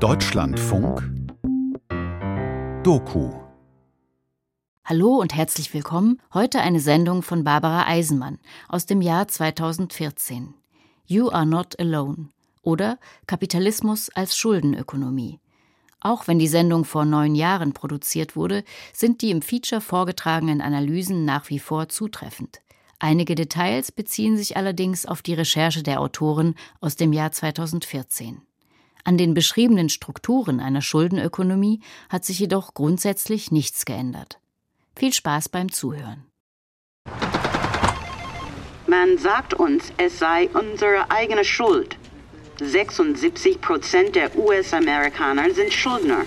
Deutschlandfunk Doku Hallo und herzlich willkommen. Heute eine Sendung von Barbara Eisenmann aus dem Jahr 2014. You are not alone oder Kapitalismus als Schuldenökonomie. Auch wenn die Sendung vor neun Jahren produziert wurde, sind die im Feature vorgetragenen Analysen nach wie vor zutreffend. Einige Details beziehen sich allerdings auf die Recherche der Autoren aus dem Jahr 2014. An den beschriebenen Strukturen einer Schuldenökonomie hat sich jedoch grundsätzlich nichts geändert. Viel Spaß beim Zuhören. Man sagt uns, es sei unsere eigene Schuld. 76 Prozent der US-Amerikaner sind Schuldner.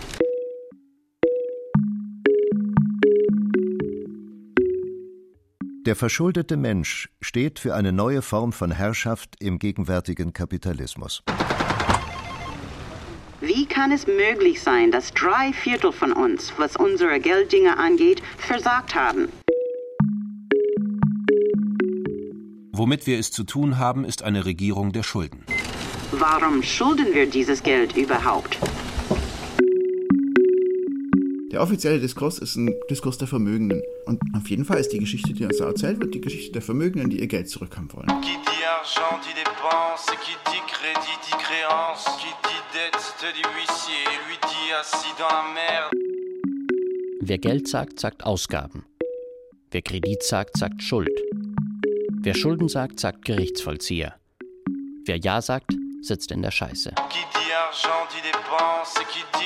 Der verschuldete Mensch steht für eine neue Form von Herrschaft im gegenwärtigen Kapitalismus. Wie kann es möglich sein, dass drei Viertel von uns, was unsere Gelddinge angeht, versagt haben? Womit wir es zu tun haben, ist eine Regierung der Schulden. Warum schulden wir dieses Geld überhaupt? Der offizielle Diskurs ist ein Diskurs der Vermögenden. Und auf jeden Fall ist die Geschichte, die uns da erzählt wird, die Geschichte der Vermögenden, die ihr Geld zurückhaben wollen. Qui dit argent dit dépense, qui dit crédit dit créance, qui dit dette te dit huissier, lui dit assis dans la merde. Wer Geld sagt, sagt Ausgaben. Wer Kredit sagt, sagt Schuld. Wer Schulden sagt, sagt Gerichtsvollzieher. Wer Ja sagt, sitzt in der Scheiße. Qui dit argent dit dépense, qui dit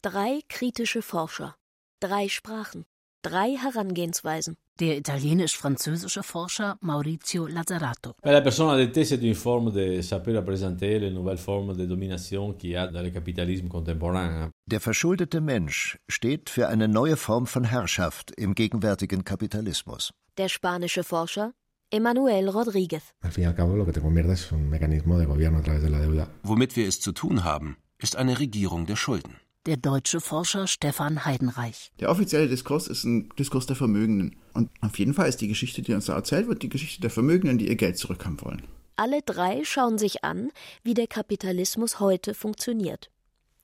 Drei kritische Forscher, drei Sprachen, drei Herangehensweisen. Der italienisch-französische Forscher Maurizio Lazzarato. La persona del te c'est une forme de saper représenter les nouvelles formes de domination qu'il y a dans le capitalisme contemporain. Der verschuldete Mensch steht für eine neue Form von Herrschaft im gegenwärtigen Kapitalismus. Der spanische Forscher Emanuel Rodríguez. Al fin y al cabo, lo que te convierte es un mecanismo de gobierno a través de la deuda. Womit wir es zu tun haben, ist eine Regierung der Schulden. Der deutsche Forscher Stefan Heidenreich. Der offizielle Diskurs ist ein Diskurs der Vermögenden. Und auf jeden Fall ist die Geschichte, die uns da erzählt wird, die Geschichte der Vermögenden, die ihr Geld zurückhaben wollen. Alle drei schauen sich an, wie der Kapitalismus heute funktioniert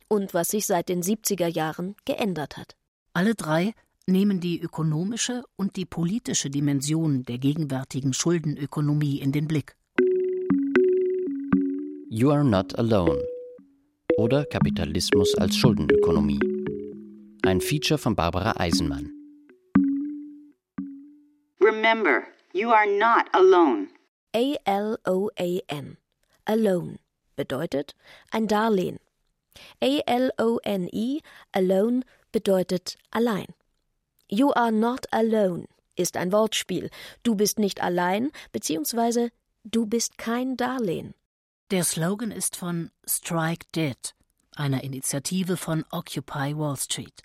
und was sich seit den 70er Jahren geändert hat. Alle drei nehmen die ökonomische und die politische Dimension der gegenwärtigen Schuldenökonomie in den Blick. You are not alone oder Kapitalismus als Schuldenökonomie. Ein Feature von Barbara Eisenmann. Remember, you are not alone. A-L-O-A-N. Alone bedeutet ein Darlehen. A-L-O-N-E, alone bedeutet allein. You are not alone ist ein Wortspiel. Du bist nicht allein, beziehungsweise du bist kein Darlehen. Der Slogan ist von Strike Dead, einer Initiative von Occupy Wall Street.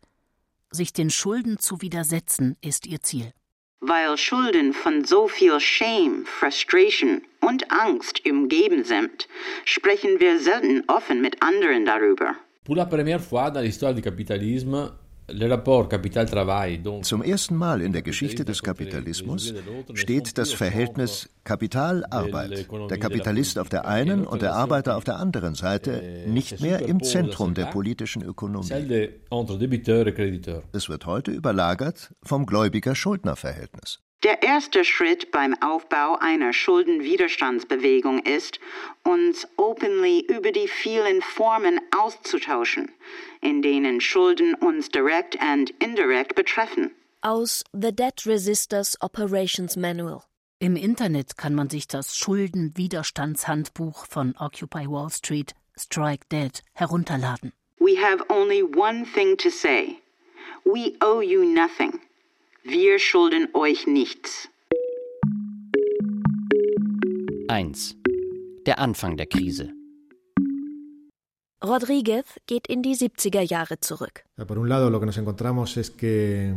Sich den Schulden zu widersetzen ist ihr Ziel. Weil Schulden von so viel Shame, Frustration und Angst umgeben sind, sprechen wir selten offen mit anderen darüber. Pour la première fois dans l'histoire du capitalisme, Zum ersten Mal in der Geschichte des Kapitalismus steht das Verhältnis Kapital-Arbeit, der Kapitalist auf der einen und der Arbeiter auf der anderen Seite, nicht mehr im Zentrum der politischen Ökonomie. Es wird heute überlagert vom Gläubiger-Schuldner-Verhältnis. Der erste Schritt beim Aufbau einer Schuldenwiderstandsbewegung ist, uns openly über die vielen Formen auszutauschen, in denen Schulden uns direkt und indirekt betreffen. Aus The Debt Resistors Operations Manual. Im Internet kann man sich das Schuldenwiderstandshandbuch von Occupy Wall Street, Strike Dead, herunterladen. We have only one thing to say. We owe you nothing. Wir schulden euch nichts. 1. Der Anfang der Krise. Rodriguez geht in die 70er Jahre zurück. Por un lado, lo que nos encontramos es que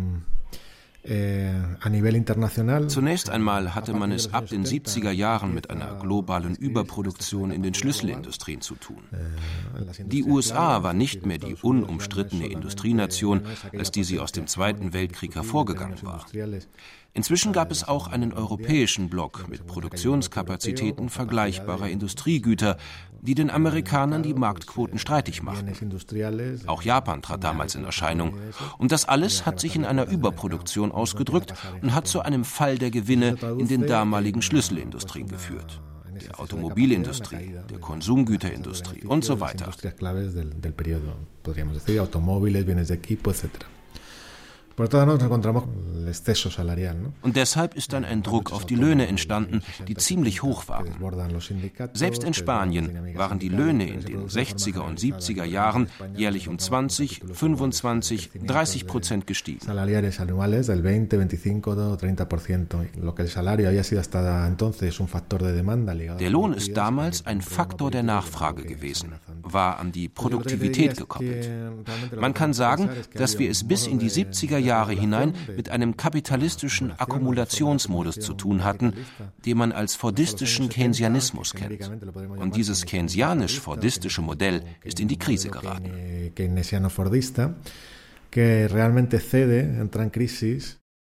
Zunächst einmal hatte man es ab den 70er Jahren mit einer globalen Überproduktion in den Schlüsselindustrien zu tun. Die USA war nicht mehr die unumstrittene Industrienation, als die sie aus dem Zweiten Weltkrieg hervorgegangen war. Inzwischen gab es auch einen europäischen Block mit Produktionskapazitäten vergleichbarer Industriegüter, die den Amerikanern die Marktquoten streitig machten. Auch Japan trat damals in Erscheinung. Und das alles hat sich in einer Überproduktion ausgedrückt und hat zu einem Fall der Gewinne in den damaligen Schlüsselindustrien geführt. Der Automobilindustrie, der Konsumgüterindustrie und so weiter. Und deshalb ist dann ein Druck auf die Löhne entstanden, die ziemlich hoch waren. Selbst in Spanien waren die Löhne in den 60er und 70er Jahren jährlich um 20, 25, 30 Prozent gestiegen. Der Lohn ist damals ein Faktor der Nachfrage gewesen, war an die Produktivität gekoppelt. Man kann sagen, dass wir es bis in die 70er Jahre hinein mit einem kapitalistischen Akkumulationsmodus zu tun hatten, den man als fordistischen Keynesianismus kennt. Und dieses keynesianisch-fordistische Modell ist in die Krise geraten.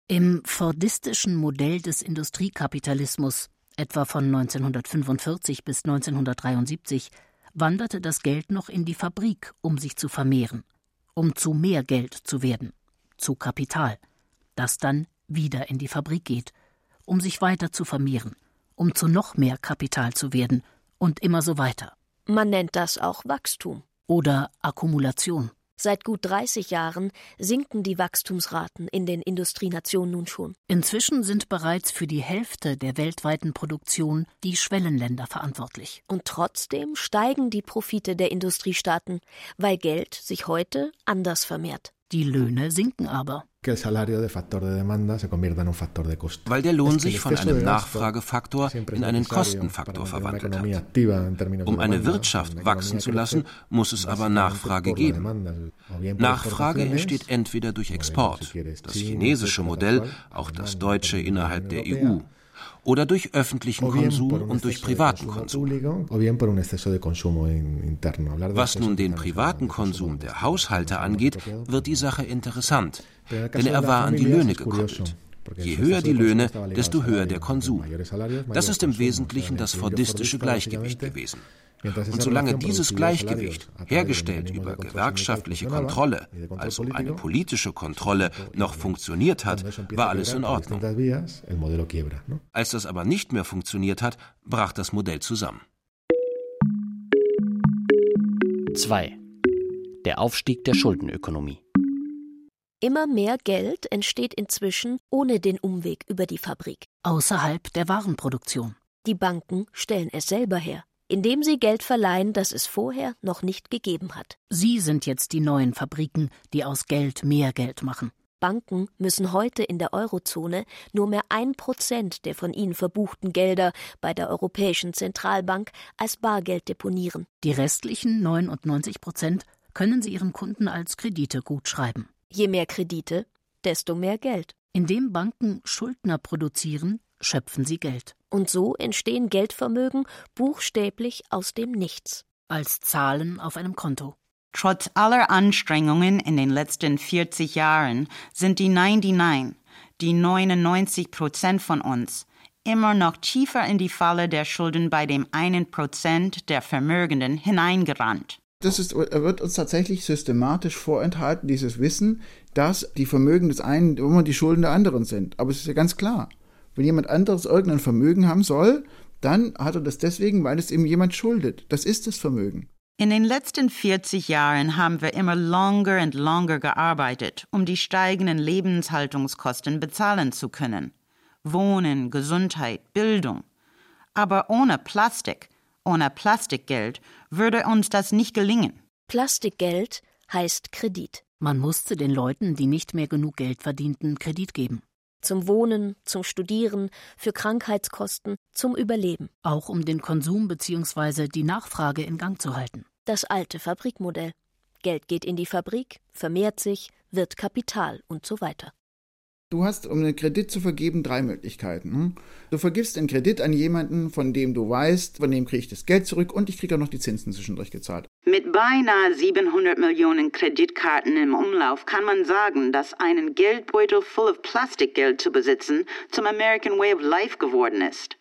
Im fordistischen Modell des Industriekapitalismus, etwa von 1945 bis 1973, wanderte das Geld noch in die Fabrik, um sich zu vermehren, um zu mehr Geld zu werden zu Kapital, das dann wieder in die Fabrik geht, um sich weiter zu vermehren, um zu noch mehr Kapital zu werden und immer so weiter. Man nennt das auch Wachstum. Oder Akkumulation. Seit gut 30 Jahren sinken die Wachstumsraten in den Industrienationen nun schon. Inzwischen sind bereits für die Hälfte der weltweiten Produktion die Schwellenländer verantwortlich. Und trotzdem steigen die Profite der Industriestaaten, weil Geld sich heute anders vermehrt. Die Löhne sinken aber. Weil der Lohn sich von einem Nachfragefaktor in einen Kostenfaktor verwandelt hat. Um eine Wirtschaft wachsen zu lassen, muss es aber Nachfrage geben. Nachfrage entsteht entweder durch Export, das chinesische Modell, auch das deutsche innerhalb der EU oder durch öffentlichen Konsum und durch privaten Konsum. Was nun den privaten Konsum der Haushalte angeht, wird die Sache interessant, denn er war an die Löhne gekoppelt. Je höher die Löhne, desto höher der Konsum. Das ist im Wesentlichen das fordistische Gleichgewicht gewesen. Und solange dieses Gleichgewicht, hergestellt über gewerkschaftliche Kontrolle, also eine politische Kontrolle, noch funktioniert hat, war alles in Ordnung. Als das aber nicht mehr funktioniert hat, brach das Modell zusammen. 2. Der Aufstieg der Schuldenökonomie. Immer mehr Geld entsteht inzwischen ohne den Umweg über die Fabrik. Außerhalb der Warenproduktion. Die Banken stellen es selber her indem sie Geld verleihen, das es vorher noch nicht gegeben hat. Sie sind jetzt die neuen Fabriken, die aus Geld mehr Geld machen. Banken müssen heute in der Eurozone nur mehr ein Prozent der von ihnen verbuchten Gelder bei der Europäischen Zentralbank als Bargeld deponieren. Die restlichen 99 Prozent können sie ihren Kunden als Kredite gutschreiben. Je mehr Kredite, desto mehr Geld. Indem Banken Schuldner produzieren, schöpfen sie Geld. Und so entstehen Geldvermögen buchstäblich aus dem Nichts. Als Zahlen auf einem Konto. Trotz aller Anstrengungen in den letzten 40 Jahren sind die 99, die 99 Prozent von uns, immer noch tiefer in die Falle der Schulden bei dem einen Prozent der Vermögenden hineingerannt. Das ist, wird uns tatsächlich systematisch vorenthalten, dieses Wissen, dass die Vermögen des einen immer die Schulden der anderen sind. Aber es ist ja ganz klar. Wenn jemand anderes irgendein Vermögen haben soll, dann hat er das deswegen, weil es ihm jemand schuldet. Das ist das Vermögen. In den letzten 40 Jahren haben wir immer longer und longer gearbeitet, um die steigenden Lebenshaltungskosten bezahlen zu können. Wohnen, Gesundheit, Bildung. Aber ohne Plastik, ohne Plastikgeld würde uns das nicht gelingen. Plastikgeld heißt Kredit. Man musste den Leuten, die nicht mehr genug Geld verdienten, Kredit geben. Zum Wohnen, zum Studieren, für Krankheitskosten, zum Überleben. Auch um den Konsum bzw. die Nachfrage in Gang zu halten. Das alte Fabrikmodell. Geld geht in die Fabrik, vermehrt sich, wird Kapital und so weiter. Du hast, um einen Kredit zu vergeben, drei Möglichkeiten. Hm? Du vergibst einen Kredit an jemanden, von dem du weißt, von dem kriege ich das Geld zurück und ich kriege auch noch die Zinsen zwischendurch gezahlt. Mit beinahe 700 Millionen Kreditkarten im Umlauf kann man sagen, dass einen Geldbeutel voll of Plastikgeld zu besitzen zum American Way of Life geworden ist.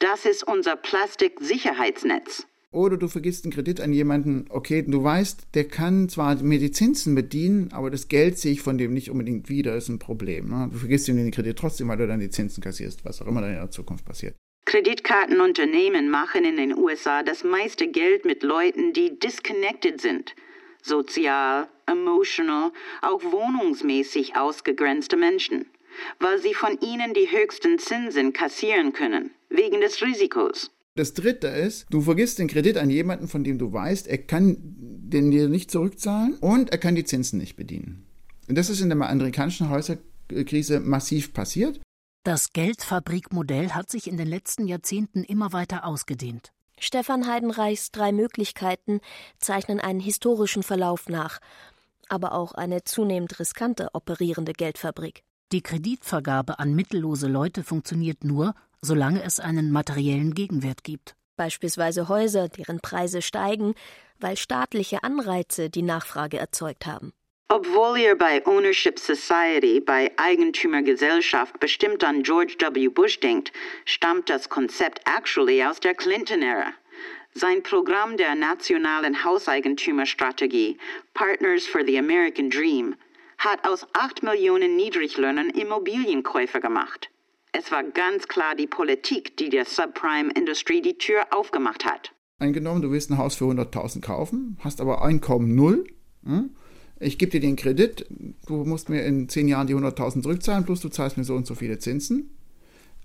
Das ist unser Plastiksicherheitsnetz. Oder du vergisst einen Kredit an jemanden, okay, du weißt, der kann zwar mir die Zinsen bedienen, aber das Geld sehe ich von dem nicht unbedingt wieder, ist ein Problem. Ne? Du vergisst ihm den Kredit trotzdem, weil du dann die Zinsen kassierst, was auch immer dann in der Zukunft passiert. Kreditkartenunternehmen machen in den USA das meiste Geld mit Leuten, die disconnected sind. Sozial, emotional, auch wohnungsmäßig ausgegrenzte Menschen, weil sie von ihnen die höchsten Zinsen kassieren können, wegen des Risikos. Das dritte ist, du vergisst den Kredit an jemanden, von dem du weißt, er kann den dir nicht zurückzahlen und er kann die Zinsen nicht bedienen. Und das ist in der amerikanischen Häuserkrise massiv passiert. Das Geldfabrikmodell hat sich in den letzten Jahrzehnten immer weiter ausgedehnt. Stefan Heidenreichs drei Möglichkeiten zeichnen einen historischen Verlauf nach, aber auch eine zunehmend riskante operierende Geldfabrik. Die Kreditvergabe an mittellose Leute funktioniert nur, solange es einen materiellen Gegenwert gibt. Beispielsweise Häuser, deren Preise steigen, weil staatliche Anreize die Nachfrage erzeugt haben. Obwohl ihr bei Ownership Society, bei Eigentümergesellschaft bestimmt an George W. Bush denkt, stammt das Konzept actually aus der Clinton-Ära. Sein Programm der nationalen Hauseigentümerstrategie, Partners for the American Dream, hat aus 8 Millionen Niedriglöhnern Immobilienkäufer gemacht. Es war ganz klar die Politik, die der Subprime-Industrie die Tür aufgemacht hat. Eingenommen, du willst ein Haus für 100.000 kaufen, hast aber Einkommen null. Hm? Ich gebe dir den Kredit, du musst mir in 10 Jahren die 100.000 zurückzahlen, plus du zahlst mir so und so viele Zinsen.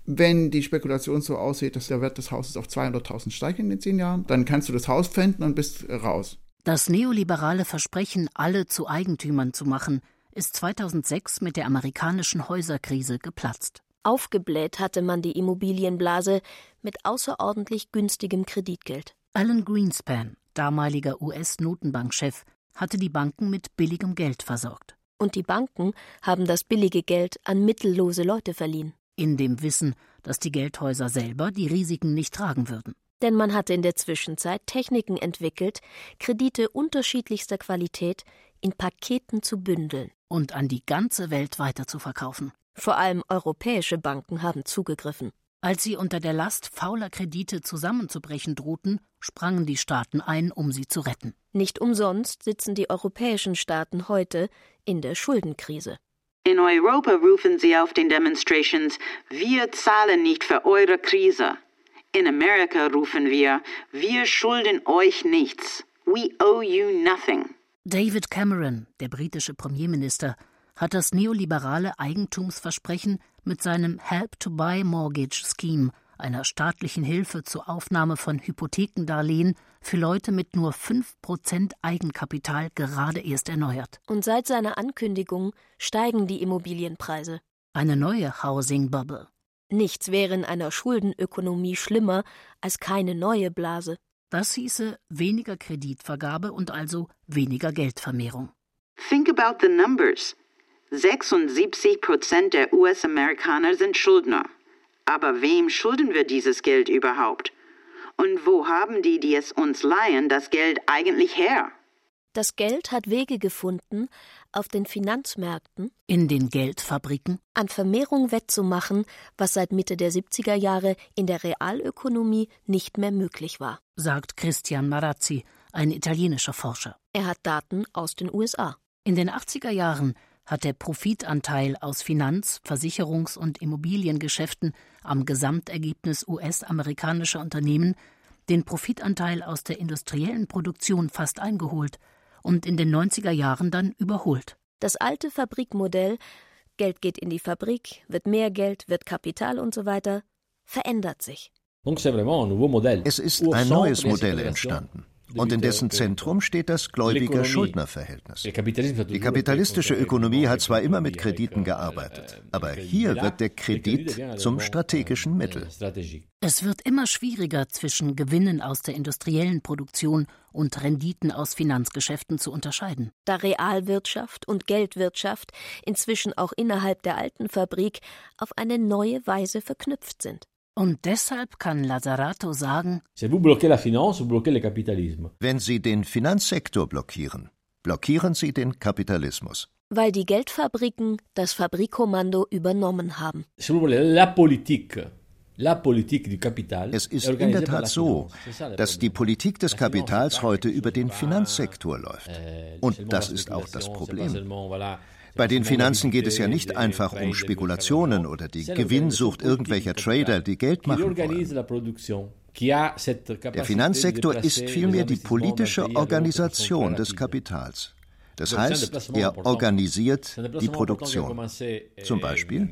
Wenn die Spekulation so aussieht, dass der Wert des Hauses auf 200.000 steigt in den 10 Jahren, dann kannst du das Haus pfänden und bist raus. Das neoliberale Versprechen, alle zu Eigentümern zu machen, ist 2006 mit der amerikanischen Häuserkrise geplatzt. Aufgebläht hatte man die Immobilienblase mit außerordentlich günstigem Kreditgeld. Alan Greenspan, damaliger US-Notenbankchef, hatte die Banken mit billigem Geld versorgt. Und die Banken haben das billige Geld an mittellose Leute verliehen. In dem Wissen, dass die Geldhäuser selber die Risiken nicht tragen würden. Denn man hatte in der Zwischenzeit Techniken entwickelt, Kredite unterschiedlichster Qualität in Paketen zu bündeln. Und an die ganze Welt weiterzuverkaufen. Vor allem europäische Banken haben zugegriffen. Als sie unter der Last fauler Kredite zusammenzubrechen drohten, sprangen die Staaten ein, um sie zu retten. Nicht umsonst sitzen die europäischen Staaten heute in der Schuldenkrise. In Europa rufen sie auf den Demonstrations, wir zahlen nicht für eure Krise. In Amerika rufen wir, wir schulden euch nichts. We owe you nothing. David Cameron, der britische Premierminister, hat das neoliberale Eigentumsversprechen mit seinem Help to Buy Mortgage Scheme, einer staatlichen Hilfe zur Aufnahme von Hypothekendarlehen für Leute mit nur 5% Eigenkapital gerade erst erneuert. Und seit seiner Ankündigung steigen die Immobilienpreise. Eine neue Housing Bubble. Nichts wäre in einer Schuldenökonomie schlimmer als keine neue Blase. Das hieße weniger Kreditvergabe und also weniger Geldvermehrung. Think about the numbers. 76 Prozent der US-Amerikaner sind Schuldner. Aber wem schulden wir dieses Geld überhaupt? Und wo haben die, die es uns leihen, das Geld eigentlich her? Das Geld hat Wege gefunden, auf den Finanzmärkten, in den Geldfabriken, an Vermehrung wettzumachen, was seit Mitte der 70er Jahre in der Realökonomie nicht mehr möglich war, sagt Christian Marazzi, ein italienischer Forscher. Er hat Daten aus den USA. In den 80er Jahren hat der Profitanteil aus Finanz-, Versicherungs- und Immobiliengeschäften am Gesamtergebnis US-amerikanischer Unternehmen den Profitanteil aus der industriellen Produktion fast eingeholt und in den 90er Jahren dann überholt. Das alte Fabrikmodell Geld geht in die Fabrik, wird mehr Geld, wird Kapital und so weiter, verändert sich. Es ist ein neues Modell entstanden. Und in dessen Zentrum steht das Gläubiger-Schuldner-Verhältnis. Die kapitalistische Ökonomie hat zwar immer mit Krediten gearbeitet, aber hier wird der Kredit zum strategischen Mittel. Es wird immer schwieriger, zwischen Gewinnen aus der industriellen Produktion und Renditen aus Finanzgeschäften zu unterscheiden. Da Realwirtschaft und Geldwirtschaft inzwischen auch innerhalb der alten Fabrik auf eine neue Weise verknüpft sind. Und deshalb kann Lazzarato sagen, wenn Sie den Finanzsektor blockieren, blockieren Sie den Kapitalismus. Weil die Geldfabriken das Fabrikkommando übernommen haben. Es ist in der Tat so, dass die Politik des Kapitals heute über den Finanzsektor läuft. Euh, Und das ist auch das Problem. Bei den Finanzen geht es ja nicht einfach um Spekulationen oder die Gewinnsucht irgendwelcher Trader, die Geld machen wollen. Der Finanzsektor ist vielmehr die politische Organisation des Kapitals. Das heißt, er organisiert die Produktion. Zum Beispiel,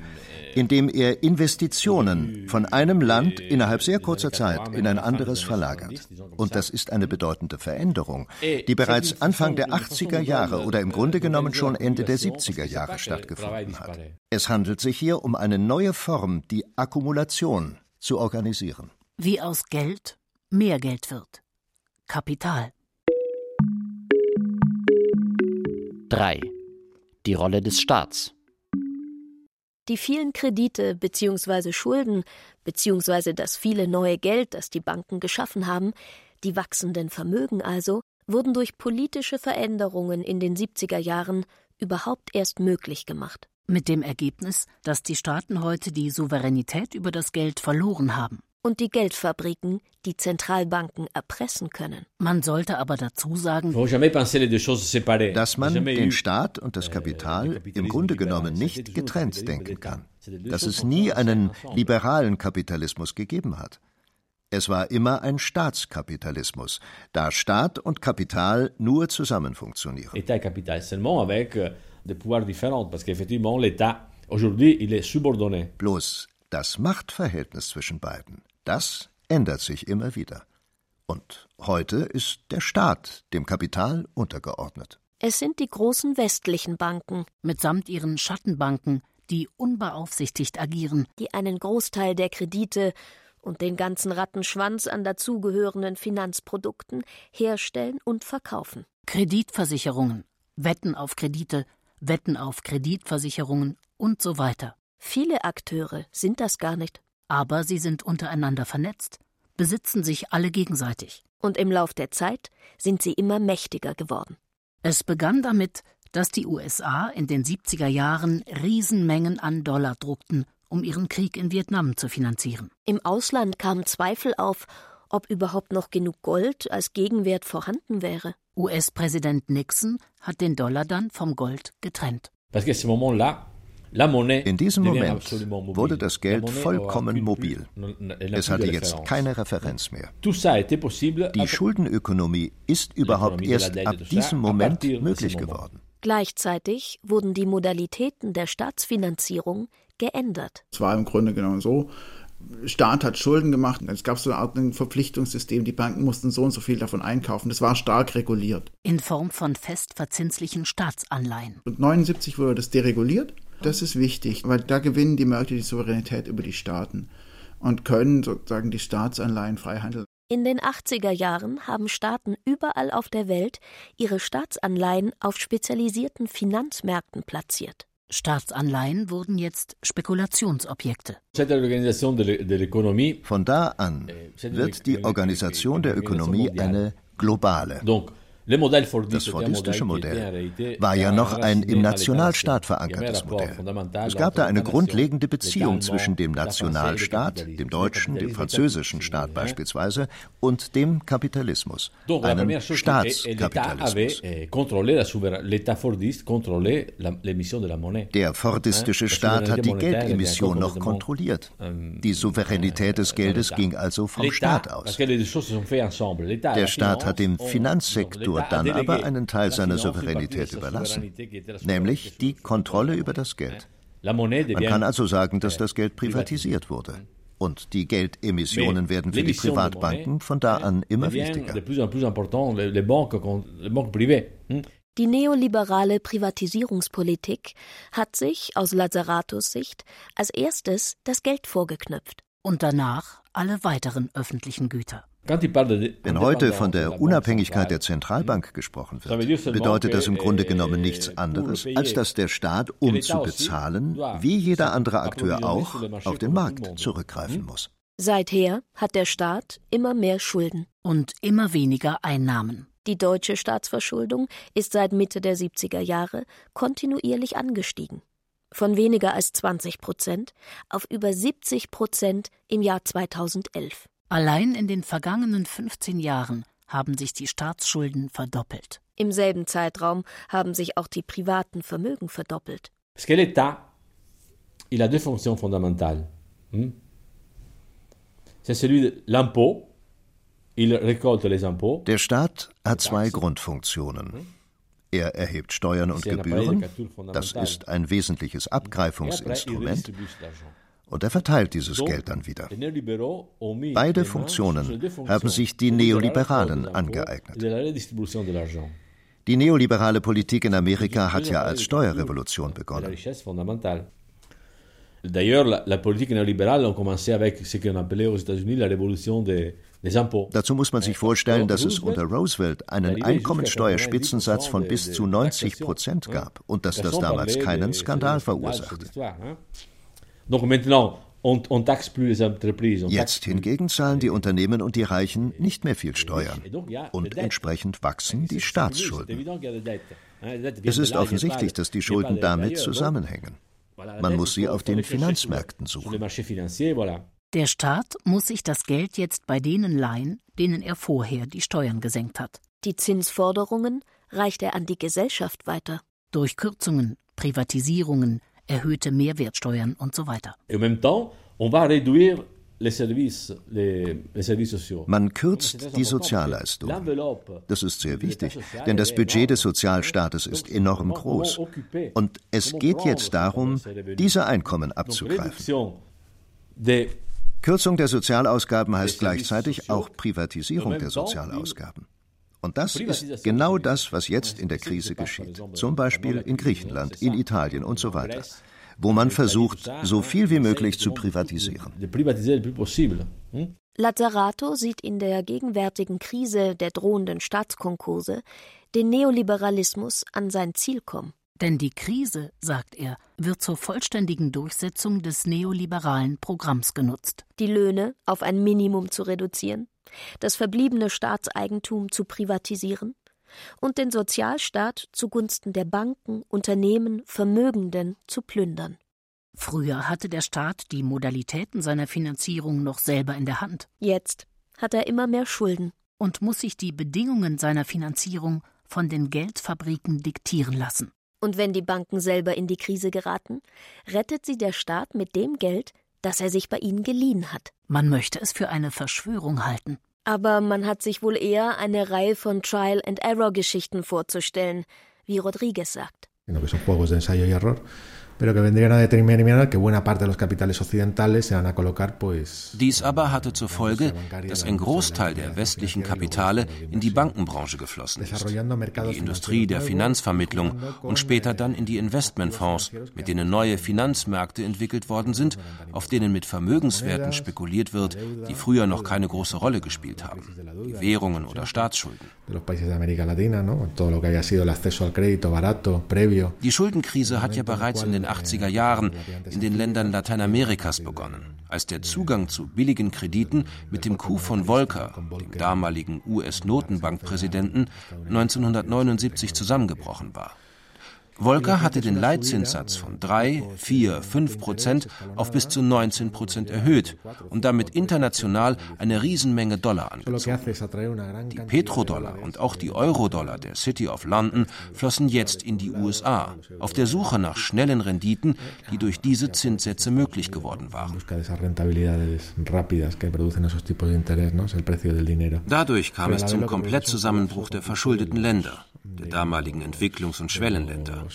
indem er Investitionen von einem Land innerhalb sehr kurzer Zeit in ein anderes verlagert. Und das ist eine bedeutende Veränderung, die bereits Anfang der 80er Jahre oder im Grunde genommen schon Ende der 70er Jahre stattgefunden hat. Es handelt sich hier um eine neue Form, die Akkumulation zu organisieren. Wie aus Geld mehr Geld wird. Kapital. 3. Die Rolle des Staats. Die vielen Kredite bzw. Schulden bzw. das viele neue Geld, das die Banken geschaffen haben, die wachsenden Vermögen also, wurden durch politische Veränderungen in den 70er Jahren überhaupt erst möglich gemacht. Mit dem Ergebnis, dass die Staaten heute die Souveränität über das Geld verloren haben und die Geldfabriken die Zentralbanken erpressen können. Man sollte aber dazu sagen, dass man den Staat und das Kapital im Grunde genommen nicht getrennt denken kann, dass es nie einen liberalen Kapitalismus gegeben hat. Es war immer ein Staatskapitalismus, da Staat und Kapital nur zusammen funktionieren. Bloß das Machtverhältnis zwischen beiden das ändert sich immer wieder. Und heute ist der Staat dem Kapital untergeordnet. Es sind die großen westlichen Banken mitsamt ihren Schattenbanken, die unbeaufsichtigt agieren, die einen Großteil der Kredite und den ganzen Rattenschwanz an dazugehörenden Finanzprodukten herstellen und verkaufen. Kreditversicherungen, Wetten auf Kredite, Wetten auf Kreditversicherungen und so weiter. Viele Akteure sind das gar nicht aber sie sind untereinander vernetzt, besitzen sich alle gegenseitig. Und im Lauf der Zeit sind sie immer mächtiger geworden. Es begann damit, dass die USA in den 70er Jahren Riesenmengen an Dollar druckten, um ihren Krieg in Vietnam zu finanzieren. Im Ausland kamen Zweifel auf, ob überhaupt noch genug Gold als Gegenwert vorhanden wäre. US-Präsident Nixon hat den Dollar dann vom Gold getrennt. Parce qu'à ce moment-là, in diesem Moment wurde das Geld vollkommen mobil. Es hatte jetzt keine Referenz mehr. Die Schuldenökonomie ist überhaupt erst ab diesem Moment möglich geworden. Gleichzeitig wurden die Modalitäten der Staatsfinanzierung geändert. Es war im Grunde genommen so, Staat hat Schulden gemacht, es gab so eine Art Verpflichtungssystem, die Banken mussten so und so viel davon einkaufen. Das war stark reguliert. In Form von festverzinslichen Staatsanleihen. Und 1979 wurde das dereguliert das ist wichtig, weil da gewinnen die Märkte die Souveränität über die Staaten und können sozusagen die Staatsanleihen frei handeln. In den 80er Jahren haben Staaten überall auf der Welt ihre Staatsanleihen auf spezialisierten Finanzmärkten platziert. Staatsanleihen wurden jetzt Spekulationsobjekte. Von da an eh, wird die Organisation der Ökonomie eine globale. Das fordistische Modell war ja noch ein im Nationalstaat verankertes Modell. Es gab da eine grundlegende Beziehung zwischen dem Nationalstaat, dem deutschen, dem französischen Staat beispielsweise, und dem Kapitalismus, einem Staatskapitalismus. Der fordistische Staat hat die Geldemission noch kontrolliert. Die Souveränität des Geldes ging also vom Staat aus. Der Staat hat dem Finanzsektor Sektor dann aber einen Teil seiner Souveränität überlassen, nämlich die Kontrolle über das Geld. Man kann also sagen, dass das Geld privatisiert wurde. Und die Geldemissionen werden für die Privatbanken von da an immer wichtiger. Die neoliberale Privatisierungspolitik hat sich aus Lazaratos Sicht als erstes das Geld vorgeknüpft. Und danach alle weiteren öffentlichen Güter. Wenn heute von der Unabhängigkeit der Zentralbank gesprochen wird, bedeutet das im Grunde genommen nichts anderes, als dass der Staat, um zu bezahlen, wie jeder andere Akteur auch, auf den Markt zurückgreifen muss. Seither hat der Staat immer mehr Schulden. Und immer weniger Einnahmen. Die deutsche Staatsverschuldung ist seit Mitte der 70er Jahre kontinuierlich angestiegen. Von weniger als 20 Prozent auf über 70 Prozent im Jahr 2011. Allein in den vergangenen 15 Jahren haben sich die Staatsschulden verdoppelt. Im selben Zeitraum haben sich auch die privaten Vermögen verdoppelt. L'État, il a deux fonctions fondamentales. Hmm? C'est celui de l'impôt. Il récolte les impôts. Der Staat hat zwei Grundfunktionen. Er erhebt Steuern und Gebühren, das ist ein wesentliches Abgreifungsinstrument, und er verteilt dieses Geld dann wieder. Beide Funktionen haben sich die Neoliberalen angeeignet. Die neoliberale Politik in Amerika hat ja als Steuerrevolution begonnen. Dazu muss man sich vorstellen, dass es unter Roosevelt einen Einkommensteuerspitzensatz von bis zu 90 Prozent gab und dass das damals keinen Skandal verursachte. Jetzt hingegen zahlen die Unternehmen und die Reichen nicht mehr viel Steuern. Und entsprechend wachsen die Staatsschulden. Es ist offensichtlich, dass die Schulden damit zusammenhängen. Man muss sie auf den Finanzmärkten suchen. Der Staat muss sich das Geld jetzt bei denen leihen, denen er vorher die Steuern gesenkt hat. Die Zinsforderungen reicht er an die Gesellschaft weiter. Durch Kürzungen, Privatisierungen, erhöhte Mehrwertsteuern und so weiter. Man kürzt die Sozialleistung. Das ist sehr wichtig, denn das Budget des Sozialstaates ist enorm groß. Und es geht jetzt darum, diese Einkommen abzugreifen. Kürzung der Sozialausgaben heißt gleichzeitig auch Privatisierung der Sozialausgaben. Und das ist genau das, was jetzt in der Krise geschieht. Zum Beispiel in Griechenland, in Italien und so weiter wo man versucht, so viel wie möglich zu privatisieren. Lazzarato sieht in der gegenwärtigen Krise der drohenden Staatskonkurse den Neoliberalismus an sein Ziel kommen. Denn die Krise, sagt er, wird zur vollständigen Durchsetzung des neoliberalen Programms genutzt. Die Löhne auf ein Minimum zu reduzieren, das verbliebene Staatseigentum zu privatisieren, und den Sozialstaat zugunsten der Banken, Unternehmen, Vermögenden zu plündern. Früher hatte der Staat die Modalitäten seiner Finanzierung noch selber in der Hand. Jetzt hat er immer mehr Schulden und muss sich die Bedingungen seiner Finanzierung von den Geldfabriken diktieren lassen. Und wenn die Banken selber in die Krise geraten, rettet sie der Staat mit dem Geld, das er sich bei ihnen geliehen hat. Man möchte es für eine Verschwörung halten. Aber man hat sich wohl eher eine Reihe von Trial-and-Error-Geschichten vorzustellen, wie Rodriguez sagt. Pero que vendrían a determinar que buena parte de los capitales occidentales se van a colocar pues Dies aber hatte zur Folge, dass ein Großteil der westlichen Kapitale in die Bankenbranche geflossen ist, in die Industrie der Finanzvermittlung und später dann in die Investmentfonds, mit denen neue Finanzmärkte entwickelt worden sind, auf denen mit Vermögenswerten spekuliert wird, die früher noch keine große Rolle gespielt haben, wie Währungen oder Staatsschulden. Die Schuldenkrise hat ja bereits in den 80er Jahren in den Ländern Lateinamerikas begonnen, als der Zugang zu billigen Krediten mit dem Coup von Volcker, dem damaligen US-Notenbankpräsidenten, 1979 zusammengebrochen war. Volcker hatte den Leitzinssatz von 3, 4, 5 Prozent auf bis zu 19 Prozent erhöht und damit international eine Riesenmenge Dollar angezogen. Die Petrodollar und auch die Eurodollar der City of London flossen jetzt in die USA, auf der Suche nach schnellen Renditen, die durch diese Zinssätze möglich geworden waren. Dadurch kam es zum Komplettzusammenbruch der verschuldeten Länder. Der damaligen Entwicklungs- und Schwellenländer.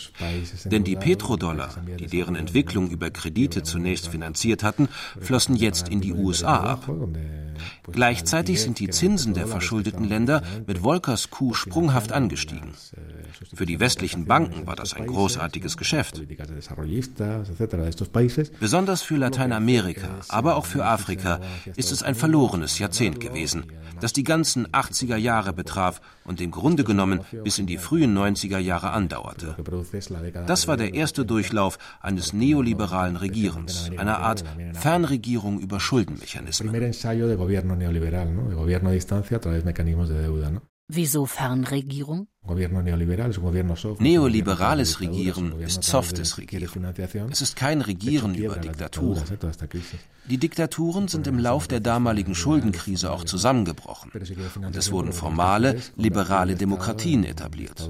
Denn die Petrodollar, die deren Entwicklung über Kredite zunächst finanziert hatten, flossen jetzt in die USA ab. Gleichzeitig sind die Zinsen der verschuldeten Länder mit Volkers Coup sprunghaft angestiegen. Für die westlichen Banken war das ein großartiges Geschäft. Besonders für Lateinamerika, aber auch für Afrika ist es ein verlorenes Jahrzehnt gewesen, das die ganzen 80er Jahre betraf und im Grunde genommen bis in die frühen 90er Jahre andauerte. Das war der erste Durchlauf eines neoliberalen Regierens, einer Art Fernregierung über Schuldenmechanismen. Wieso Fernregierung? Neoliberales Regieren ist softes Regieren. Es ist kein Regieren über Diktaturen. Die Diktaturen sind im Lauf der damaligen Schuldenkrise auch zusammengebrochen und es wurden formale, liberale Demokratien etabliert.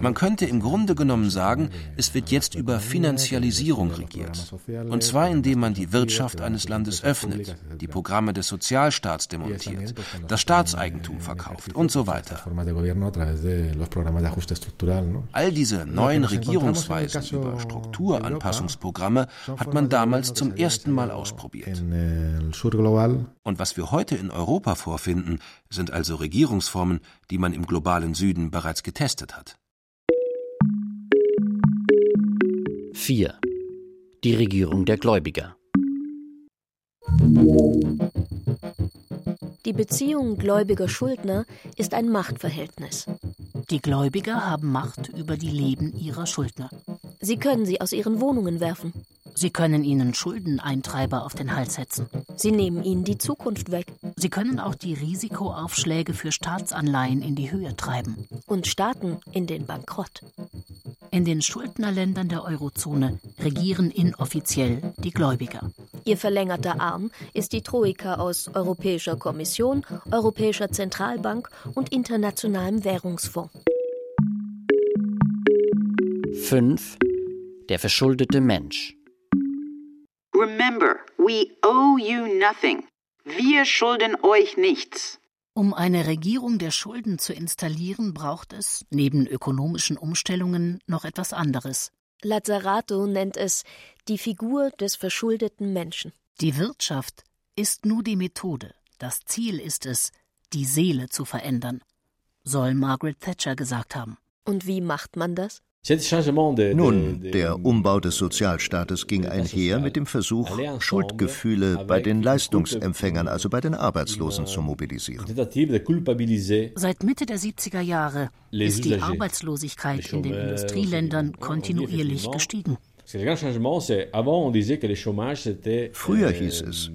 Man könnte im Grunde genommen sagen, es wird jetzt über Finanzialisierung regiert. Und zwar indem man die Wirtschaft eines Landes öffnet, die Programme des Sozialstaats demontiert, das Staatseigentum verkauft und so weiter. All diese neuen Regierungsweisen über Strukturanpassungsprogramme hat man damals zum ersten Mal ausprobiert. Und was wir heute in Europa vorfinden, sind also Regierungsformen, die man im globalen Süden bereits getestet hat. 4. Die Regierung der Gläubiger. Die Beziehung Gläubiger-Schuldner ist ein Machtverhältnis. Die Gläubiger haben Macht über die Leben ihrer Schuldner. Sie können sie aus ihren Wohnungen werfen. Sie können ihnen Schuldeneintreiber auf den Hals setzen. Sie nehmen ihnen die Zukunft weg. Sie können auch die Risikoaufschläge für Staatsanleihen in die Höhe treiben. Und Staaten in den Bankrott. In den Schuldnerländern der Eurozone regieren inoffiziell die Gläubiger. Ihr verlängerter Arm ist die Troika aus Europäischer Kommission, Europäischer Zentralbank und Internationalem Währungsfonds. 5. Der verschuldete Mensch. Remember, we owe you nothing. Wir schulden euch nichts. Um eine Regierung der Schulden zu installieren, braucht es, neben ökonomischen Umstellungen, noch etwas anderes. Lazzarato nennt es die Figur des verschuldeten Menschen. Die Wirtschaft ist nur die Methode. Das Ziel ist es, die Seele zu verändern, soll Margaret Thatcher gesagt haben. Und wie macht man das? Nun, der Umbau des Sozialstaates ging einher mit dem Versuch, Schuldgefühle bei den Leistungsempfängern, also bei den Arbeitslosen, zu mobilisieren. Seit Mitte der 70er Jahre ist die Arbeitslosigkeit in den Industrieländern kontinuierlich gestiegen. Früher hieß es,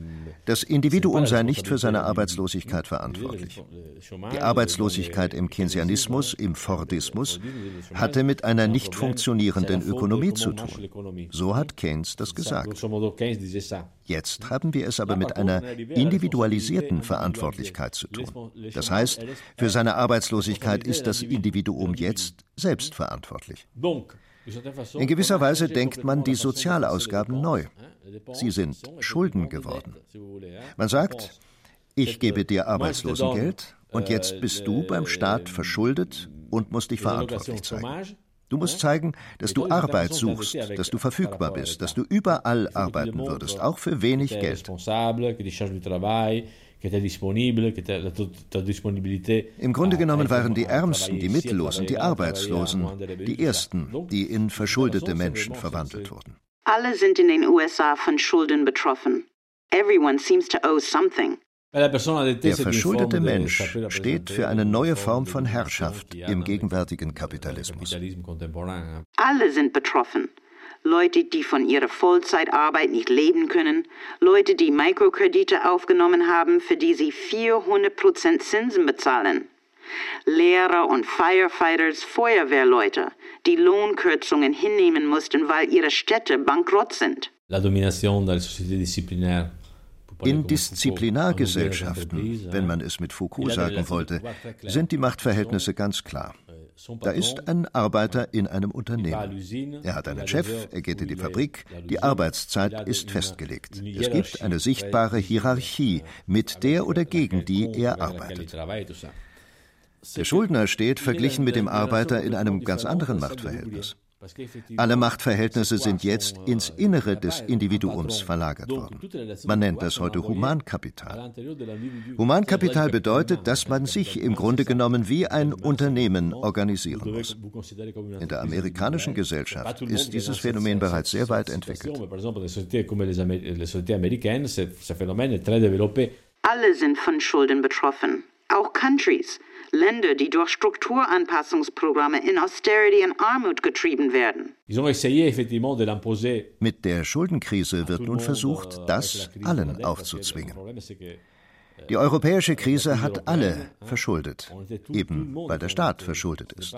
das Individuum sei nicht für seine Arbeitslosigkeit verantwortlich. Die Arbeitslosigkeit im Keynesianismus, im Fordismus, hatte mit einer nicht funktionierenden Ökonomie zu tun. So hat Keynes das gesagt. Jetzt haben wir es aber mit einer individualisierten Verantwortlichkeit zu tun. Das heißt, für seine Arbeitslosigkeit ist das Individuum jetzt selbst verantwortlich. In gewisser Weise denkt man die Sozialausgaben neu. Sie sind Schulden geworden. Man sagt, ich gebe dir Arbeitslosengeld und jetzt bist du beim Staat verschuldet und musst dich verantwortlich zeigen. Du musst zeigen, dass du Arbeit suchst, dass du verfügbar bist, dass du überall arbeiten würdest, auch für wenig Geld. Im Grunde genommen waren die Ärmsten, die Mittellosen, die Arbeitslosen die ersten, die in verschuldete Menschen verwandelt wurden. Alle sind in den USA von Schulden betroffen. Everyone seems to owe something. Der verschuldete Mensch steht für eine neue Form von Herrschaft im gegenwärtigen Kapitalismus. Alle sind betroffen. Leute, die von ihrer Vollzeitarbeit nicht leben können, Leute, die Mikrokredite aufgenommen haben, für die sie 400% Zinsen bezahlen. Lehrer und Firefighters, Feuerwehrleute, die Lohnkürzungen hinnehmen mussten, weil ihre Städte bankrott sind. In Disziplinargesellschaften, wenn man es mit Foucault sagen wollte, sind die Machtverhältnisse ganz klar. Da ist ein Arbeiter in einem Unternehmen. Er hat einen Chef, er geht in die Fabrik, die Arbeitszeit ist festgelegt. Es gibt eine sichtbare Hierarchie, mit der oder gegen die er arbeitet. Der Schuldner steht verglichen mit dem Arbeiter in einem ganz anderen Machtverhältnis. Alle Machtverhältnisse sind jetzt ins Innere des Individuums verlagert worden. Man nennt das heute Humankapital. Humankapital bedeutet, dass man sich im Grunde genommen wie ein Unternehmen organisieren muss. In der amerikanischen Gesellschaft ist dieses Phänomen bereits sehr weit entwickelt. Alle sind von Schulden betroffen, auch Countries. Länder, die durch Strukturanpassungsprogramme in Austerity und Armut getrieben werden. Mit der Schuldenkrise wird nun versucht, das allen aufzuzwingen. Die europäische Krise hat alle verschuldet, eben weil der Staat verschuldet ist.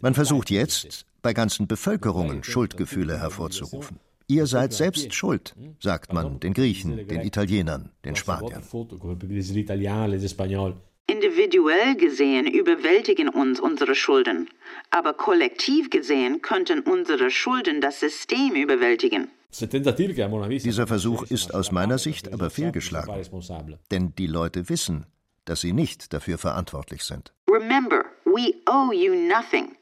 Man versucht jetzt, bei ganzen Bevölkerungen Schuldgefühle hervorzurufen. Ihr seid selbst schuld, sagt man den Griechen, den Italienern, den Spaniern. Individuell gesehen überwältigen uns unsere Schulden, aber kollektiv gesehen könnten unsere Schulden das System überwältigen. Dieser Versuch ist aus meiner Sicht aber fehlgeschlagen, denn die Leute wissen, dass sie nicht dafür verantwortlich sind. Remember, we owe you nothing.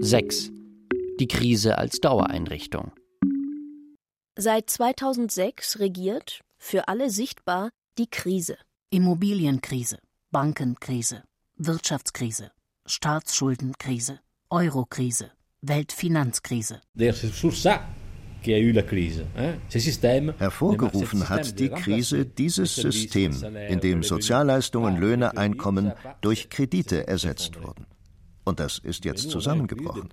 6. Die Krise als Dauereinrichtung. Seit 2006 regiert, für alle sichtbar, die Krise. Immobilienkrise, Bankenkrise, Wirtschaftskrise, Staatsschuldenkrise, Eurokrise, Weltfinanzkrise. Hervorgerufen hat die Krise dieses System, in dem Sozialleistungen, Löhne, Einkommen durch Kredite ersetzt wurden. Und das ist jetzt zusammengebrochen.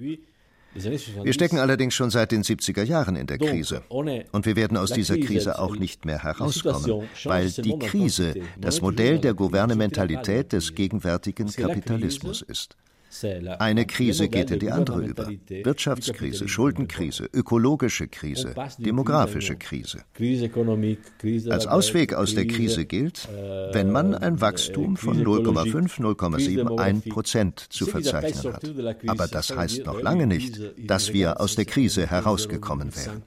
Wir stecken allerdings schon seit den 70er Jahren in der Krise. Und wir werden aus dieser Krise auch nicht mehr herauskommen, weil die Krise das Modell der Gouvernementalität des gegenwärtigen Kapitalismus ist. Eine Krise geht in die andere über. Wirtschaftskrise, Schuldenkrise, ökologische Krise, demografische Krise. Als Ausweg aus der Krise gilt, wenn man ein Wachstum von 0,5, 0,7, 1 Prozent zu verzeichnen hat. Aber das heißt noch lange nicht, dass wir aus der Krise herausgekommen wären.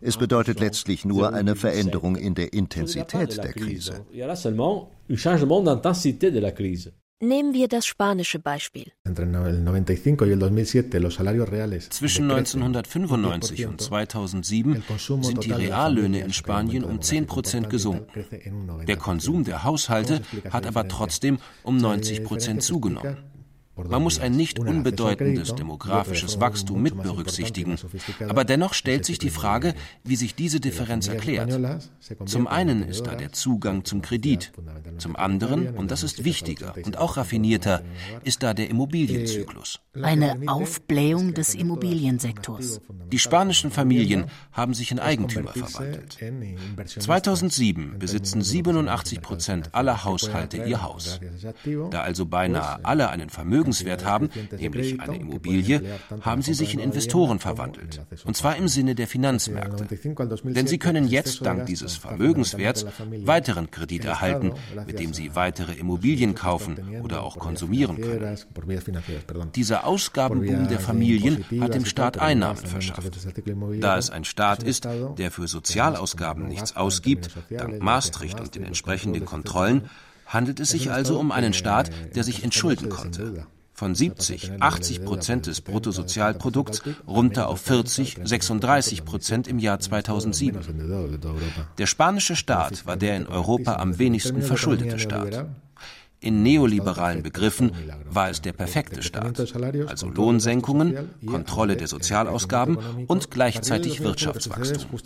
Es bedeutet letztlich nur eine Veränderung in der Intensität der Krise. Nehmen wir das spanische Beispiel. Zwischen 1995 und 2007 sind die Reallöhne in Spanien um 10 Prozent gesunken. Der Konsum der Haushalte hat aber trotzdem um 90 Prozent zugenommen. Man muss ein nicht unbedeutendes demografisches Wachstum mit berücksichtigen. Aber dennoch stellt sich die Frage, wie sich diese Differenz erklärt. Zum einen ist da der Zugang zum Kredit. Zum anderen, und das ist wichtiger und auch raffinierter, ist da der Immobilienzyklus. Eine Aufblähung des Immobiliensektors. Die spanischen Familien haben sich in Eigentümer verwandelt. 2007 besitzen 87 Prozent aller Haushalte ihr Haus. Da also beinahe alle einen Vermögen Vermögenswert haben, nämlich eine Immobilie, haben sie sich in Investoren verwandelt. Und zwar im Sinne der Finanzmärkte. Denn sie können jetzt dank dieses Vermögenswerts weiteren Kredit erhalten, mit dem sie weitere Immobilien kaufen oder auch konsumieren können. Dieser Ausgabenboom der Familien hat dem Staat Einnahmen verschafft. Da es ein Staat ist, der für Sozialausgaben nichts ausgibt, dank Maastricht und den entsprechenden Kontrollen, handelt es sich also um einen Staat, der sich entschulden konnte von 70, 80 Prozent des Bruttosozialprodukts runter auf 40, 36 Prozent im Jahr 2007. Der spanische Staat war der in Europa am wenigsten verschuldete Staat. In neoliberalen Begriffen war es der perfekte Staat, also Lohnsenkungen, Kontrolle der Sozialausgaben und gleichzeitig Wirtschaftswachstum.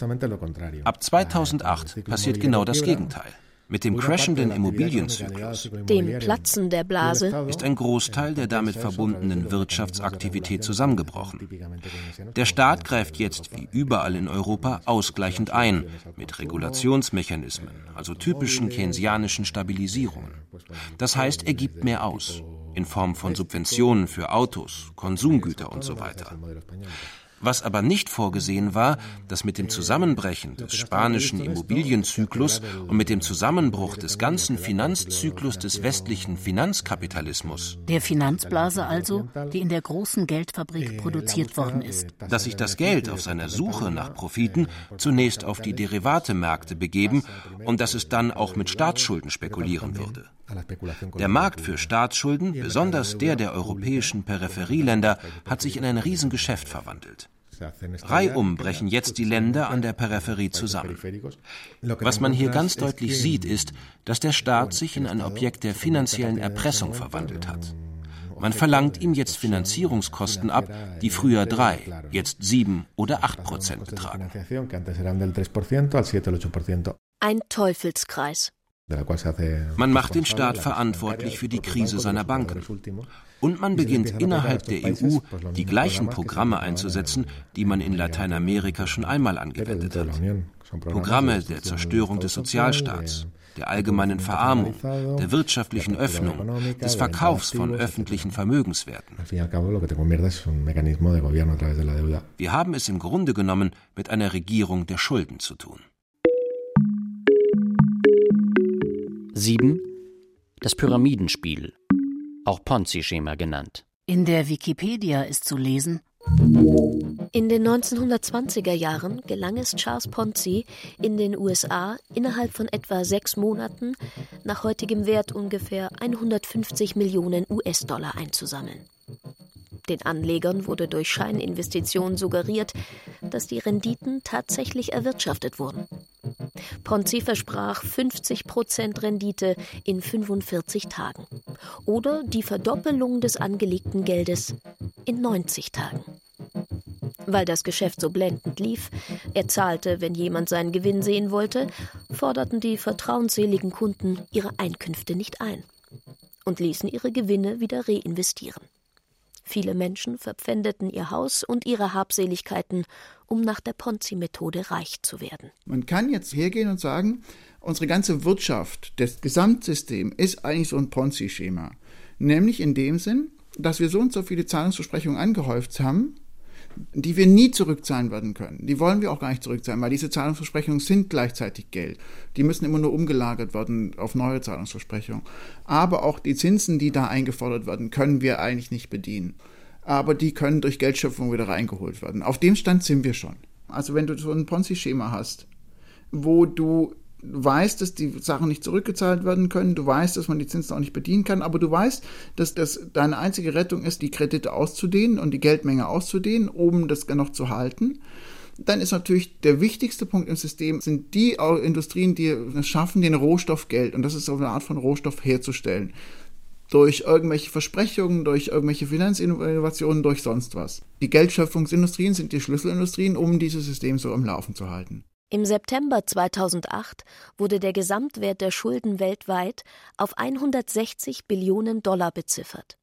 Ab 2008 passiert genau das Gegenteil. Mit dem crashenden Immobilienzyklus, dem Platzen der Blase, ist ein Großteil der damit verbundenen Wirtschaftsaktivität zusammengebrochen. Der Staat greift jetzt wie überall in Europa ausgleichend ein mit Regulationsmechanismen, also typischen keynesianischen Stabilisierungen. Das heißt, er gibt mehr aus in Form von Subventionen für Autos, Konsumgüter und so weiter. Was aber nicht vorgesehen war, dass mit dem Zusammenbrechen des spanischen Immobilienzyklus und mit dem Zusammenbruch des ganzen Finanzzyklus des westlichen Finanzkapitalismus, der Finanzblase also, die in der großen Geldfabrik produziert worden ist, dass sich das Geld auf seiner Suche nach Profiten zunächst auf die Derivatemärkte begeben und dass es dann auch mit Staatsschulden spekulieren würde. Der Markt für Staatsschulden, besonders der der europäischen Peripherieländer, hat sich in ein Riesengeschäft verwandelt. Reihum brechen jetzt die Länder an der Peripherie zusammen. Was man hier ganz deutlich sieht, ist, dass der Staat sich in ein Objekt der finanziellen Erpressung verwandelt hat. Man verlangt ihm jetzt Finanzierungskosten ab, die früher drei, jetzt sieben oder acht Prozent betragen. Ein Teufelskreis. Man macht den Staat verantwortlich für die Krise seiner Banken. Und man beginnt innerhalb der EU die gleichen Programme einzusetzen, die man in Lateinamerika schon einmal angewendet hat. Programme der Zerstörung des Sozialstaats, der allgemeinen Verarmung, der wirtschaftlichen Öffnung, des Verkaufs von öffentlichen Vermögenswerten. Wir haben es im Grunde genommen mit einer Regierung der Schulden zu tun. 7. Das Pyramidenspiel, auch Ponzi-Schema genannt. In der Wikipedia ist zu lesen, in den 1920er Jahren gelang es Charles Ponzi in den USA innerhalb von etwa sechs Monaten nach heutigem Wert ungefähr 150 Millionen US-Dollar einzusammeln. Den Anlegern wurde durch Scheininvestitionen suggeriert, dass die Renditen tatsächlich erwirtschaftet wurden. Ponzi versprach 50 Prozent Rendite in 45 Tagen oder die Verdoppelung des angelegten Geldes in 90 Tagen. Weil das Geschäft so blendend lief, er zahlte, wenn jemand seinen Gewinn sehen wollte, forderten die vertrauensseligen Kunden ihre Einkünfte nicht ein und ließen ihre Gewinne wieder reinvestieren. Viele Menschen verpfändeten ihr Haus und ihre Habseligkeiten, um nach der Ponzi-Methode reich zu werden. Man kann jetzt hergehen und sagen, unsere ganze Wirtschaft, das Gesamtsystem ist eigentlich so ein Ponzi-Schema. Nämlich in dem Sinn, dass wir so und so viele Zahlungsversprechungen angehäuft haben, die wir nie zurückzahlen werden können. Die wollen wir auch gar nicht zurückzahlen, weil diese Zahlungsversprechungen sind gleichzeitig Geld. Die müssen immer nur umgelagert werden auf neue Zahlungsversprechungen. Aber auch die Zinsen, die da eingefordert werden, können wir eigentlich nicht bedienen. Aber die können durch Geldschöpfung wieder reingeholt werden. Auf dem Stand sind wir schon. Also wenn du so ein Ponzi-Schema hast, wo du du weißt, dass die Sachen nicht zurückgezahlt werden können, du weißt, dass man die Zinsen auch nicht bedienen kann, aber du weißt, dass das deine einzige Rettung ist, die Kredite auszudehnen und die Geldmenge auszudehnen, um das noch zu halten. Dann ist natürlich der wichtigste Punkt im System, sind die Industrien, die es schaffen, den Rohstoff Geld, und das ist so eine Art von Rohstoff herzustellen. Durch irgendwelche Versprechungen, durch irgendwelche Finanzinnovationen, durch sonst was. Die Geldschöpfungsindustrien sind die Schlüsselindustrien, um dieses System so am Laufen zu halten. Im September 2008 wurde der Gesamtwert der Schulden weltweit auf 160 Billionen Dollar beziffert.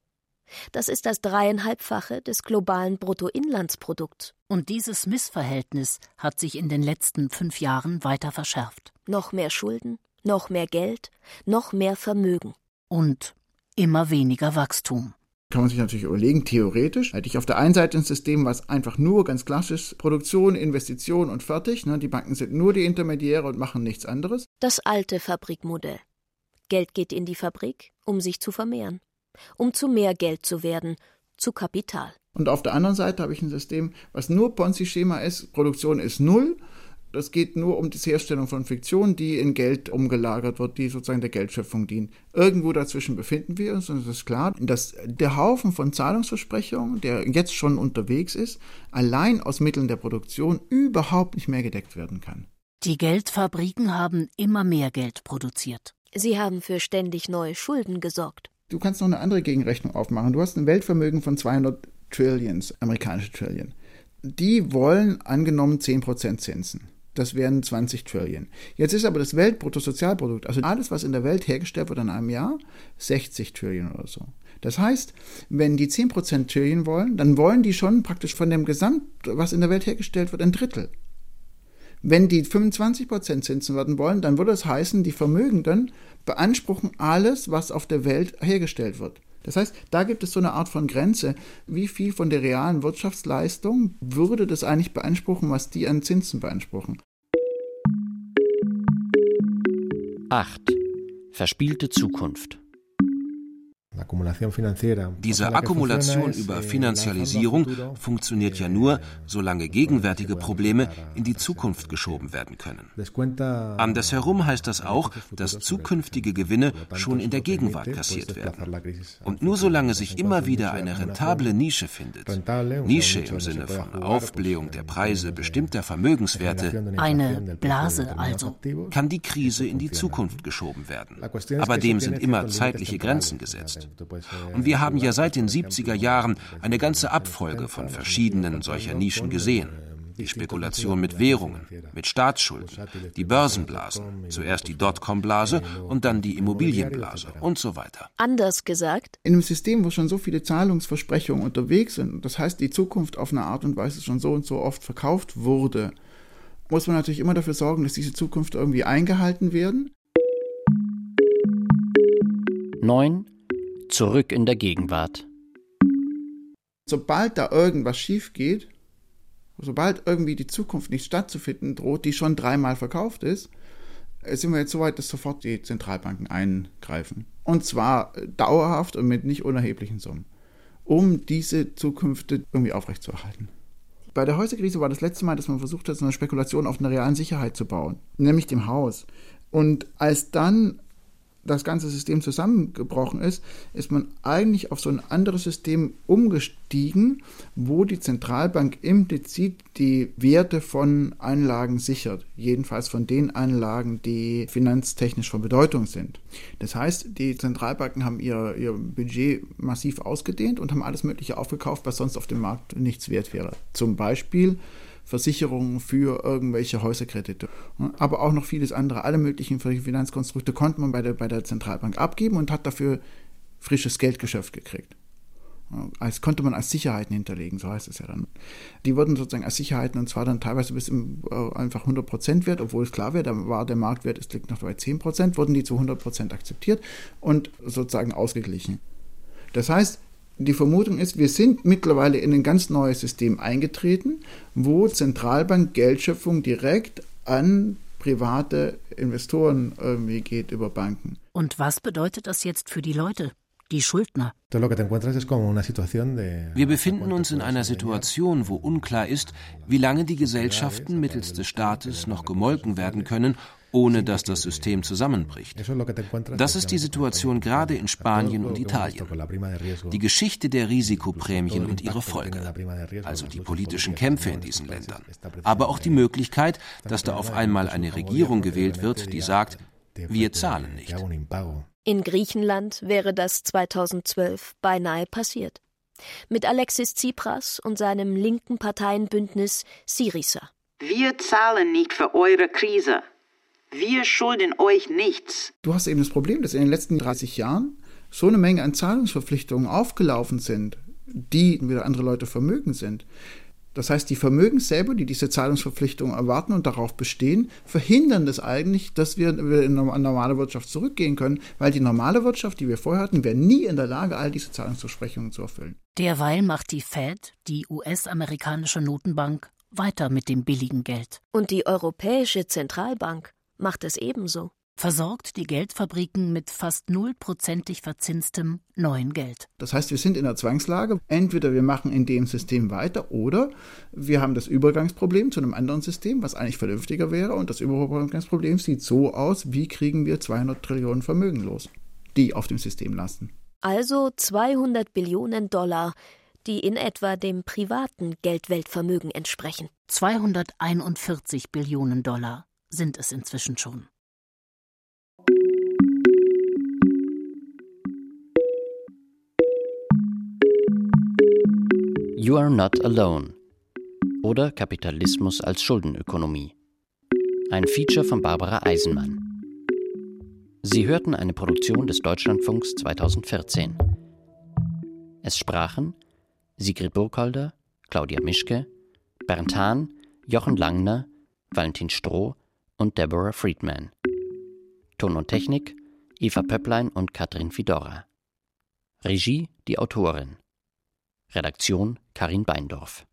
Das ist das dreieinhalbfache des globalen Bruttoinlandsprodukts. Und dieses Missverhältnis hat sich in den letzten fünf Jahren weiter verschärft. Noch mehr Schulden, noch mehr Geld, noch mehr Vermögen. Und immer weniger Wachstum kann man sich natürlich überlegen, theoretisch hätte ich auf der einen Seite ein System, was einfach nur ganz klassisch Produktion, Investition und fertig, ne, die Banken sind nur die Intermediäre und machen nichts anderes. Das alte Fabrikmodell. Geld geht in die Fabrik, um sich zu vermehren, um zu mehr Geld zu werden, zu Kapital. Und auf der anderen Seite habe ich ein System, was nur Ponzi-Schema ist, Produktion ist null es geht nur um die Herstellung von Fiktion, die in Geld umgelagert wird, die sozusagen der Geldschöpfung dient. Irgendwo dazwischen befinden wir uns und es ist klar, dass der Haufen von Zahlungsversprechungen, der jetzt schon unterwegs ist, allein aus Mitteln der Produktion überhaupt nicht mehr gedeckt werden kann. Die Geldfabriken haben immer mehr Geld produziert. Sie haben für ständig neue Schulden gesorgt. Du kannst noch eine andere Gegenrechnung aufmachen. Du hast ein Weltvermögen von 200 Trillions, amerikanische Trillion. Die wollen angenommen 10% Zinsen. Das wären 20 Trillion. Jetzt ist aber das Weltbruttosozialprodukt, also alles, was in der Welt hergestellt wird in einem Jahr, 60 Trillion oder so. Das heißt, wenn die 10% Trillion wollen, dann wollen die schon praktisch von dem Gesamt, was in der Welt hergestellt wird, ein Drittel. Wenn die 25% Zinsen werden wollen, dann würde das heißen, die Vermögenden beanspruchen alles, was auf der Welt hergestellt wird. Das heißt, da gibt es so eine Art von Grenze. Wie viel von der realen Wirtschaftsleistung würde das eigentlich beanspruchen, was die an Zinsen beanspruchen? 8. Verspielte Zukunft. Diese Akkumulation über Finanzialisierung funktioniert ja nur, solange gegenwärtige Probleme in die Zukunft geschoben werden können. Andersherum heißt das auch, dass zukünftige Gewinne schon in der Gegenwart kassiert werden. Und nur solange sich immer wieder eine rentable Nische findet, Nische im Sinne von Aufblähung der Preise bestimmter Vermögenswerte, eine Blase also, kann die Krise in die Zukunft geschoben werden. Aber dem sind immer zeitliche Grenzen gesetzt. Und wir haben ja seit den 70er Jahren eine ganze Abfolge von verschiedenen solcher Nischen gesehen. Die Spekulation mit Währungen, mit Staatsschulden, die Börsenblasen, zuerst die Dotcom-Blase und dann die Immobilienblase und so weiter. Anders gesagt, In einem System, wo schon so viele Zahlungsversprechungen unterwegs sind, das heißt, die Zukunft auf eine Art und Weise schon so und so oft verkauft wurde, muss man natürlich immer dafür sorgen, dass diese Zukunft irgendwie eingehalten werden. 9. Zurück in der Gegenwart. Sobald da irgendwas schief geht, sobald irgendwie die Zukunft nicht stattzufinden droht, die schon dreimal verkauft ist, äh, sind wir jetzt so weit, dass sofort die Zentralbanken eingreifen. Und zwar äh, dauerhaft und mit nicht unerheblichen Summen, um diese Zukünfte irgendwie aufrechtzuerhalten. Bei der Häuserkrise war das letzte Mal, dass man versucht hat, so eine Spekulation auf einer realen Sicherheit zu bauen, nämlich dem Haus. Und als dann das ganze System zusammengebrochen ist, ist man eigentlich auf so ein anderes System umgestiegen, wo die Zentralbank implizit die Werte von Anlagen sichert. Jedenfalls von den Anlagen, die finanztechnisch von Bedeutung sind. Das heißt, die Zentralbanken haben ihr, ihr Budget massiv ausgedehnt und haben alles Mögliche aufgekauft, was sonst auf dem Markt nichts wert wäre. Zum Beispiel Versicherungen für irgendwelche Häuserkredite. Aber auch noch vieles andere. Alle möglichen Finanzkonstrukte konnte man bei der, bei der Zentralbank abgeben und hat dafür frisches Geldgeschäft gekriegt. Als konnte man als Sicherheiten hinterlegen, so heißt es ja dann. Die wurden sozusagen als Sicherheiten und zwar dann teilweise bis im, äh, einfach 100% wert, obwohl es klar wäre, da war der Marktwert, es liegt noch bei 10%, wurden die zu 100% akzeptiert und sozusagen ausgeglichen. Das heißt, die Vermutung ist, wir sind mittlerweile in ein ganz neues System eingetreten, wo Zentralbank Geldschöpfung direkt an private Investoren irgendwie geht über Banken. Und was bedeutet das jetzt für die Leute, die Schuldner? Wir befinden uns in einer Situation, wo unklar ist, wie lange die Gesellschaften mittels des Staates noch gemolken werden können, ohne dass das System zusammenbricht. Das ist die Situation gerade in Spanien und Italien. Die Geschichte der Risikoprämien und ihre Folge, also die politischen Kämpfe in diesen Ländern, aber auch die Möglichkeit, dass da auf einmal eine Regierung gewählt wird, die sagt, wir zahlen nicht. in Griechenland wäre das 2012 beinahe passiert. Mit Alexis Tsipras und seinem linken Parteienbündnis Syriza. Wir zahlen nicht für eure Krise. Wir schulden euch nichts. Du hast eben das Problem, dass in den letzten 30 Jahren so eine Menge an Zahlungsverpflichtungen aufgelaufen sind, die wieder andere Leute vermögen sind. Das heißt, die Vermögen selber, die diese Zahlungsverpflichtungen erwarten und darauf bestehen, verhindern das eigentlich, dass wir in eine normale Wirtschaft zurückgehen können, weil die normale Wirtschaft, die wir vorher hatten, wäre nie in der Lage, all diese Zahlungsversprechungen zu erfüllen. Derweil macht die Fed, die US-amerikanische Notenbank, weiter mit dem billigen Geld. Und die Europäische Zentralbank macht es ebenso. Versorgt die Geldfabriken mit fast nullprozentig verzinstem neuen Geld. Das heißt, wir sind in der Zwangslage. Entweder wir machen in dem System weiter oder wir haben das Übergangsproblem zu einem anderen System, was eigentlich vernünftiger wäre. Und das Übergangsproblem sieht so aus, wie kriegen wir 200 Trillionen Vermögen los, die auf dem System lasten. Also 200 Billionen Dollar, die in etwa dem privaten Geldweltvermögen entsprechen. 241 Billionen Dollar sind es inzwischen schon. You are not alone oder Kapitalismus als Schuldenökonomie. Ein Feature von Barbara Eisenmann. Sie hörten eine Produktion des Deutschlandfunks 2014. Es sprachen Sigrid Burkholder, Claudia Mischke, Bernd Hahn, Jochen Langner, Valentin Stroh und Deborah Friedman. Ton und Technik Eva Pöpplein und Katrin Fidora. Regie die Autorin. Redaktion Karin Beindorf.